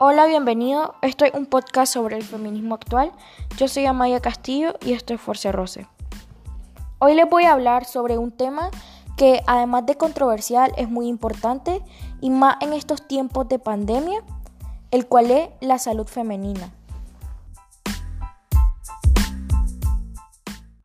Hola, bienvenido. Esto es un podcast sobre el feminismo actual. Yo soy Amaya Castillo y esto es Force Rose. Hoy les voy a hablar sobre un tema que además de controversial es muy importante y más en estos tiempos de pandemia, el cual es la salud femenina.